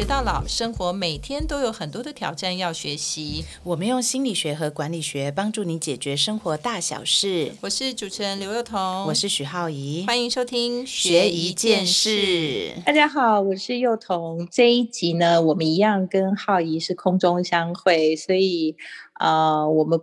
学到老，生活每天都有很多的挑战要学习。我们用心理学和管理学帮助你解决生活大小事。我是主持人刘幼彤，我是许浩怡，欢迎收听学一件事。大家好，我是幼彤。这一集呢，我们一样跟浩怡是空中相会，所以呃，我们。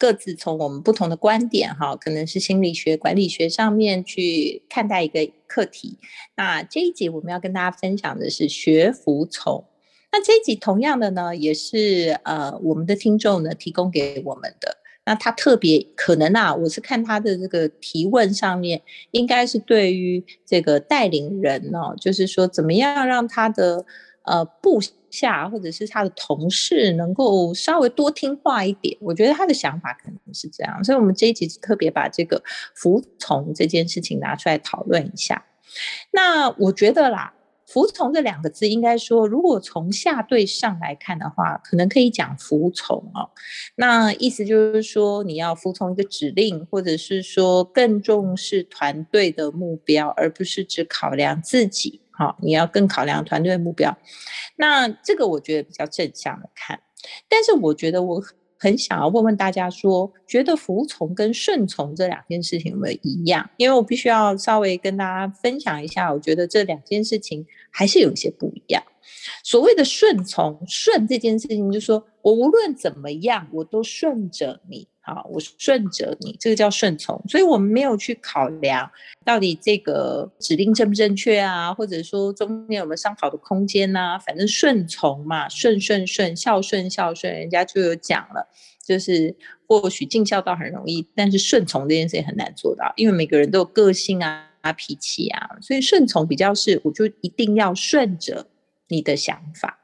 各自从我们不同的观点，哈，可能是心理学、管理学上面去看待一个课题。那这一集我们要跟大家分享的是学服从。那这一集同样的呢，也是呃我们的听众呢提供给我们的。那他特别可能啊，我是看他的这个提问上面，应该是对于这个带领人哦，就是说怎么样让他的呃部。下或者是他的同事能够稍微多听话一点，我觉得他的想法可能是这样，所以我们这一集特别把这个服从这件事情拿出来讨论一下。那我觉得啦，服从这两个字，应该说如果从下对上来看的话，可能可以讲服从哦。那意思就是说，你要服从一个指令，或者是说更重视团队的目标，而不是只考量自己。好，你要更考量团队目标，那这个我觉得比较正向的看。但是我觉得我很想要问问大家说，觉得服从跟顺从这两件事情有没有一样？因为我必须要稍微跟大家分享一下，我觉得这两件事情还是有一些不一样。所谓的顺从，顺这件事情，就是说我无论怎么样，我都顺着你。啊，我顺着你，这个叫顺从，所以我们没有去考量到底这个指令正不正确啊，或者说中间有没有商讨的空间呐？反正顺从嘛，顺顺顺，孝顺孝顺，人家就有讲了，就是或许尽孝道很容易，但是顺从这件事情很难做到，因为每个人都有个性啊、脾气啊，所以顺从比较是，我就一定要顺着你的想法，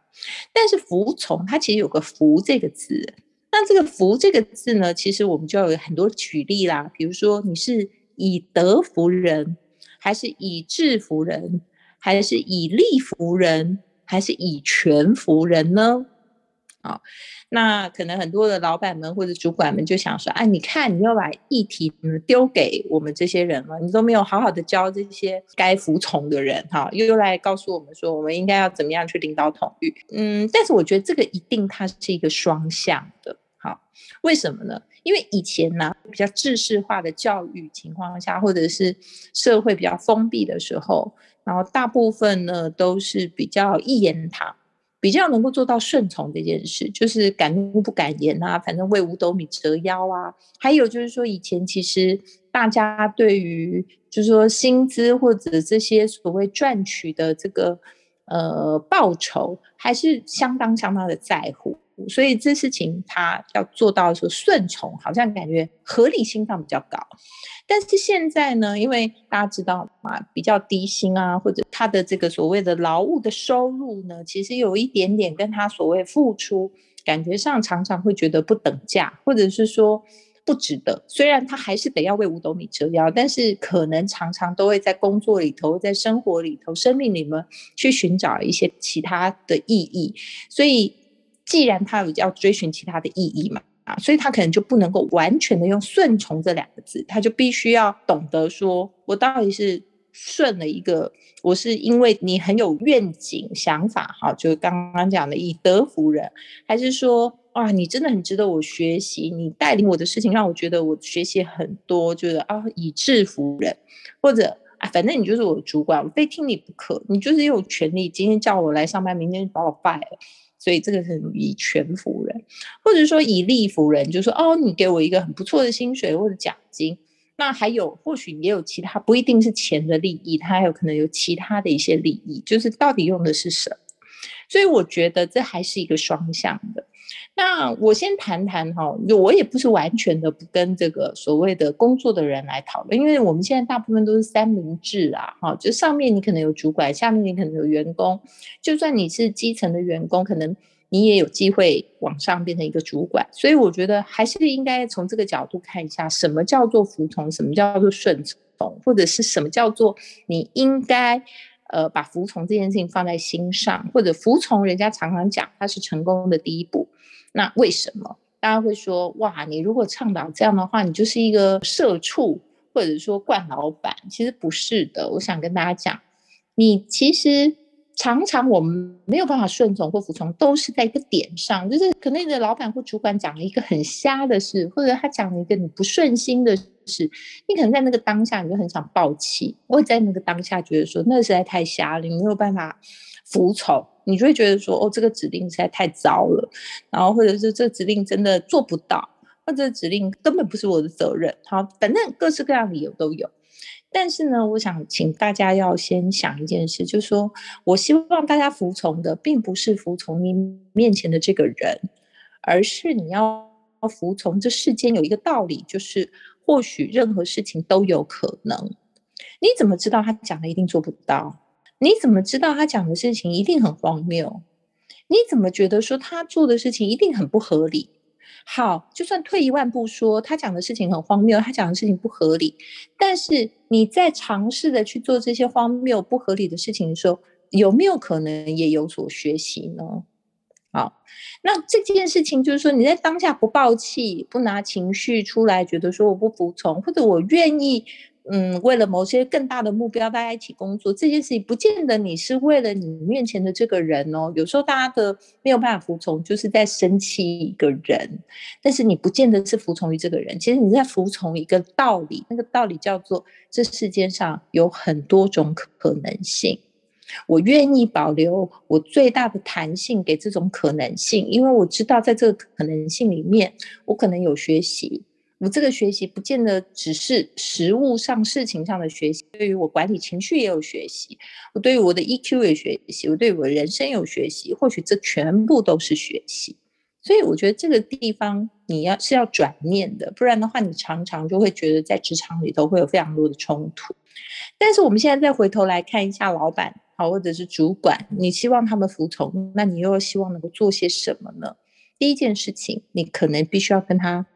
但是服从它其实有个“服”这个字。那这个“福”这个字呢，其实我们就要有很多举例啦。比如说，你是以德服人，还是以智服人，还是以利服人，还是以权服人呢？好，那可能很多的老板们或者主管们就想说：，哎，你看，你要把议题丢给我们这些人了，你都没有好好的教这些该服从的人，哈，又来告诉我们说，我们应该要怎么样去领导统御？嗯，但是我觉得这个一定它是一个双向的。好，为什么呢？因为以前呢，比较制式化的教育情况下，或者是社会比较封闭的时候，然后大部分呢都是比较一言堂，比较能够做到顺从这件事，就是敢怒不敢言啊，反正为五斗米折腰啊。还有就是说，以前其实大家对于就是说薪资或者这些所谓赚取的这个呃报酬，还是相当相当的在乎。所以这事情他要做到说顺从，好像感觉合理性上比较高。但是现在呢，因为大家知道嘛，比较低薪啊，或者他的这个所谓的劳务的收入呢，其实有一点点跟他所谓付出，感觉上常常会觉得不等价，或者是说不值得。虽然他还是得要为五斗米折腰，但是可能常常都会在工作里头、在生活里头、生命里面去寻找一些其他的意义。所以。既然他有要追寻其他的意义嘛，啊，所以他可能就不能够完全的用顺从这两个字，他就必须要懂得说，我到底是顺了一个，我是因为你很有愿景想法，哈，就刚刚讲的以德服人，还是说，哇，你真的很值得我学习，你带领我的事情让我觉得我学习很多，就是啊，以智服人，或者啊，反正你就是我的主管，我非听你不可，你就是有权利，今天叫我来上班，明天就把我 fire 了。所以这个是以权服人，或者说以利服人，就说哦，你给我一个很不错的薪水或者奖金，那还有或许也有其他，不一定是钱的利益，它还有可能有其他的一些利益，就是到底用的是什么？所以我觉得这还是一个双向的。那我先谈谈哈，我也不是完全的不跟这个所谓的工作的人来讨论，因为我们现在大部分都是三明治啊，哈，就上面你可能有主管，下面你可能有员工，就算你是基层的员工，可能你也有机会往上变成一个主管，所以我觉得还是应该从这个角度看一下，什么叫做服从，什么叫做顺从，或者是什么叫做你应该呃把服从这件事情放在心上，或者服从人家常常讲它是成功的第一步。那为什么大家会说哇？你如果倡导这样的话，你就是一个社畜，或者说惯老板？其实不是的。我想跟大家讲，你其实常常我们没有办法顺从或服从，都是在一个点上，就是可能你的老板或主管讲了一个很瞎的事，或者他讲了一个你不顺心的事，你可能在那个当下你就很想爆气，我在那个当下觉得说那实在太瞎了，你没有办法服从，你就会觉得说哦这个指令实在太糟了，然后或者是这个指令真的做不到，或者指令根本不是我的责任，好，反正各式各样理由都有。但是呢，我想请大家要先想一件事，就是说我希望大家服从的，并不是服从你面前的这个人，而是你要服从这世间有一个道理，就是或许任何事情都有可能。你怎么知道他讲的一定做不到？你怎么知道他讲的事情一定很荒谬？你怎么觉得说他做的事情一定很不合理？好，就算退一万步说，他讲的事情很荒谬，他讲的事情不合理，但是你在尝试的去做这些荒谬不合理的事情的时候，有没有可能也有所学习呢？好，那这件事情就是说，你在当下不抱气，不拿情绪出来，觉得说我不服从，或者我愿意。嗯，为了某些更大的目标，大家一起工作这件事情，不见得你是为了你面前的这个人哦。有时候大家的没有办法服从，就是在生气一个人，但是你不见得是服从于这个人，其实你在服从一个道理，那个道理叫做这世间上有很多种可能性，我愿意保留我最大的弹性给这种可能性，因为我知道在这个可能性里面，我可能有学习。我这个学习不见得只是实物上事情上的学习，对于我管理情绪也有学习，我对于我的 EQ 也学习，我对我人生有学习，或许这全部都是学习。所以我觉得这个地方你要是要转念的，不然的话你常常就会觉得在职场里头会有非常多的冲突。但是我们现在再回头来看一下老板好，或者是主管，你希望他们服从，那你又希望能够做些什么呢？第一件事情，你可能必须要跟他。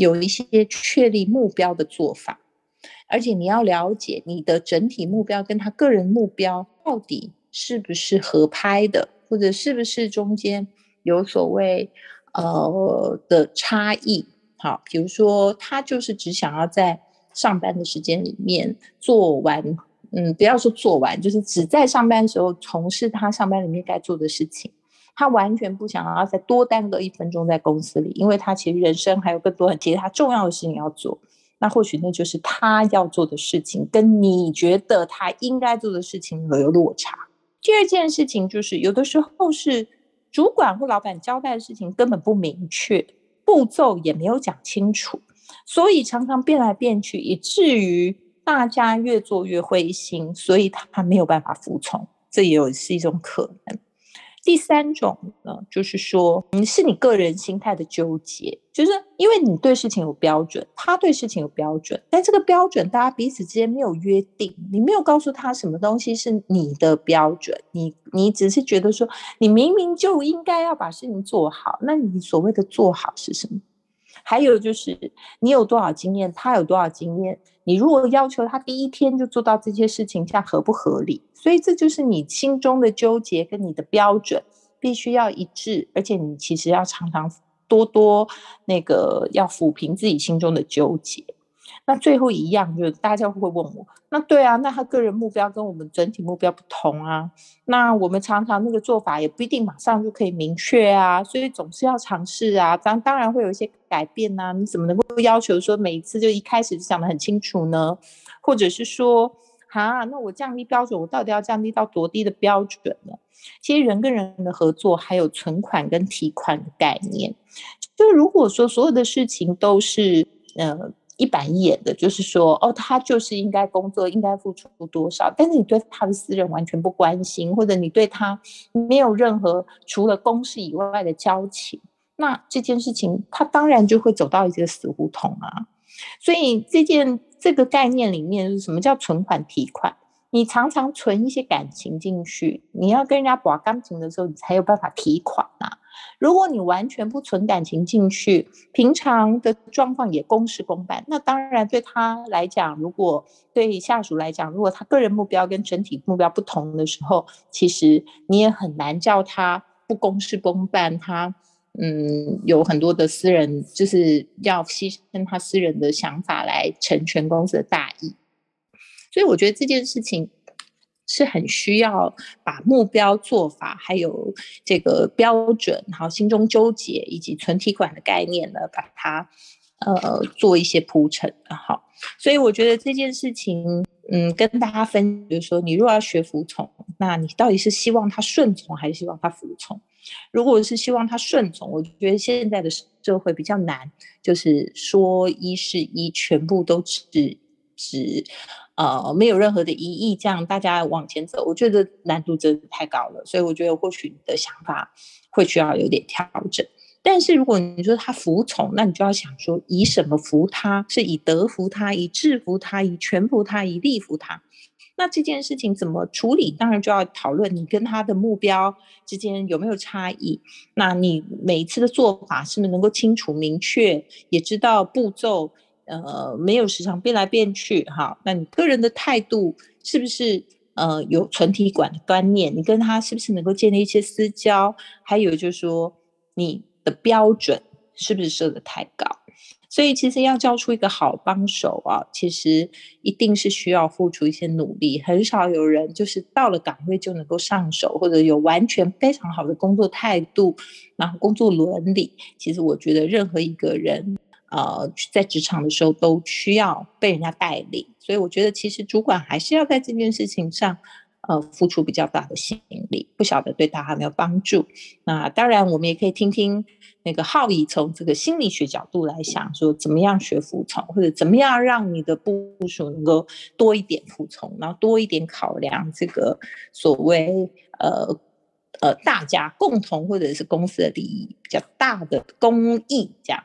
有一些确立目标的做法，而且你要了解你的整体目标跟他个人目标到底是不是合拍的，或者是不是中间有所谓呃的差异。好，比如说他就是只想要在上班的时间里面做完，嗯，不要说做完，就是只在上班的时候从事他上班里面该做的事情。他完全不想要再多耽搁一分钟在公司里，因为他其实人生还有更多很其他重要的事情要做。那或许那就是他要做的事情，跟你觉得他应该做的事情有落差。第二件事情就是，有的时候是主管或老板交代的事情根本不明确，步骤也没有讲清楚，所以常常变来变去，以至于大家越做越灰心，所以他没有办法服从。这也有是一种可能。第三种呢，就是说，嗯，是你个人心态的纠结，就是因为你对事情有标准，他对事情有标准，但这个标准大家彼此之间没有约定，你没有告诉他什么东西是你的标准，你你只是觉得说，你明明就应该要把事情做好，那你所谓的做好是什么？还有就是你有多少经验，他有多少经验？你如果要求他第一天就做到这些事情，这样合不合理？所以这就是你心中的纠结跟你的标准必须要一致，而且你其实要常常多多那个要抚平自己心中的纠结。那最后一样就是大家会问我，那对啊，那他个人目标跟我们整体目标不同啊，那我们常常那个做法也不一定马上就可以明确啊，所以总是要尝试啊，当当然会有一些改变呐，你怎么能够要求说每一次就一开始就讲得很清楚呢？或者是说，哈，那我降低标准，我到底要降低到多低的标准呢？其实人跟人的合作还有存款跟提款的概念，就如果说所有的事情都是呃。一板一眼的，就是说，哦，他就是应该工作，应该付出多少，但是你对他的私人完全不关心，或者你对他没有任何除了公事以外的交情，那这件事情他当然就会走到一个死胡同啊。所以这件这个概念里面是什么叫存款提款？你常常存一些感情进去，你要跟人家把感情的时候，你才有办法提款啊。如果你完全不存感情进去，平常的状况也公事公办，那当然对他来讲，如果对下属来讲，如果他个人目标跟整体目标不同的时候，其实你也很难叫他不公事公办。他嗯，有很多的私人，就是要牺牲他私人的想法来成全公司的大义。所以我觉得这件事情。是很需要把目标做法，还有这个标准，然后心中纠结以及存提款的概念呢，把它呃做一些铺陈，好，所以我觉得这件事情，嗯，跟大家分，就是说，你如果要学服从，那你到底是希望他顺从，还是希望他服从？如果是希望他顺从，我觉得现在的社会比较难，就是说一是一，全部都只只呃没有任何的疑义，这样大家往前走，我觉得难度真的太高了。所以我觉得或许你的想法会需要有点调整。但是如果你说他服从，那你就要想说，以什么服他？是以德服他，以制服他，以权服他，以利服他？那这件事情怎么处理？当然就要讨论你跟他的目标之间有没有差异。那你每一次的做法是不是能够清楚明确，也知道步骤，呃，没有时常变来变去哈？那你个人的态度是不是呃有纯体管的观念？你跟他是不是能够建立一些私交？还有就是说你的标准是不是设的太高？所以其实要教出一个好帮手啊，其实一定是需要付出一些努力。很少有人就是到了岗位就能够上手，或者有完全非常好的工作态度，然后工作伦理。其实我觉得任何一个人，呃，在职场的时候都需要被人家带领。所以我觉得其实主管还是要在这件事情上。呃，付出比较大的心力，不晓得对大家有没有帮助。那当然，我们也可以听听那个浩宇从这个心理学角度来想，说怎么样学服从，或者怎么样让你的部署能够多一点服从，然后多一点考量这个所谓呃呃大家共同或者是公司的利益比较大的公益这样。